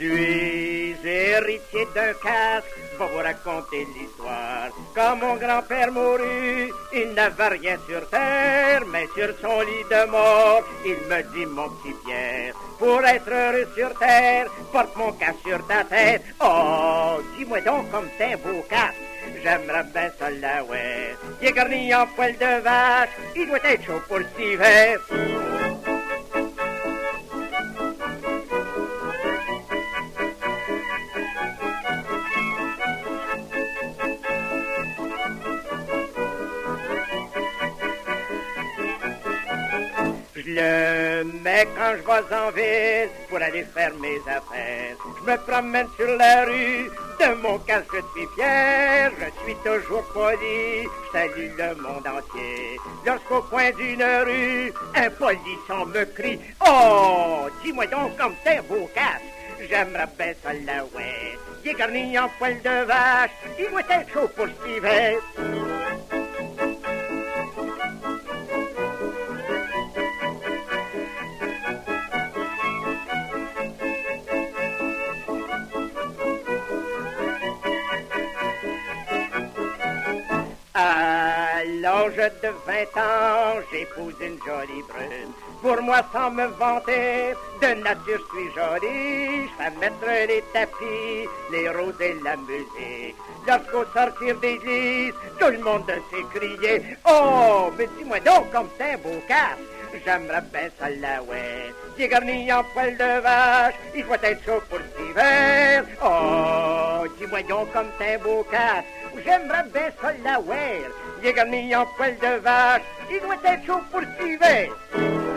suis héritier d'un casque, va vous raconter l'histoire. Quand mon grand-père mourut, il n'avait rien sur terre, mais sur son lit de mort, il me dit, mon petit Pierre, pour être heureux sur terre, porte mon casque sur ta tête. Oh, dis-moi donc comme t'es beau casque. J'aimerais bien ça là, ouais. Il est garni en poil de vache, il doit être chaud pour cet hiver. Le mets quand je vais en ville pour aller faire mes affaires. Je me promène sur la rue, de mon casque je suis fier. Je suis toujours poli, je salue le monde entier. Lorsqu'au coin d'une rue, un polisson me crie Oh, dis-moi donc comme t'es beau. J'aimerais bien ça là, ouais. Il est en poil de vache, il doit être chaud pour cet hiver. À l'âge de 20 ans, j'épouse une jolie brune. Pour moi, sans me vanter, de nature je suis jolie. Je fais mettre les tapis, les roses et la musique. Lorsqu'au sortir d'église, tout le monde s'écriait Oh, mais dis-moi donc comme t'es beau casque. J'aimerais bien ça là, ouais. Il est garni en poil de vache, il doit être chaud pour cet hiver. Oh, dis-moi donc comme t'es beau casque. J'aimerais bien ça ouais. Il est garni en poil de vache, il doit être chaud pour cet hiver.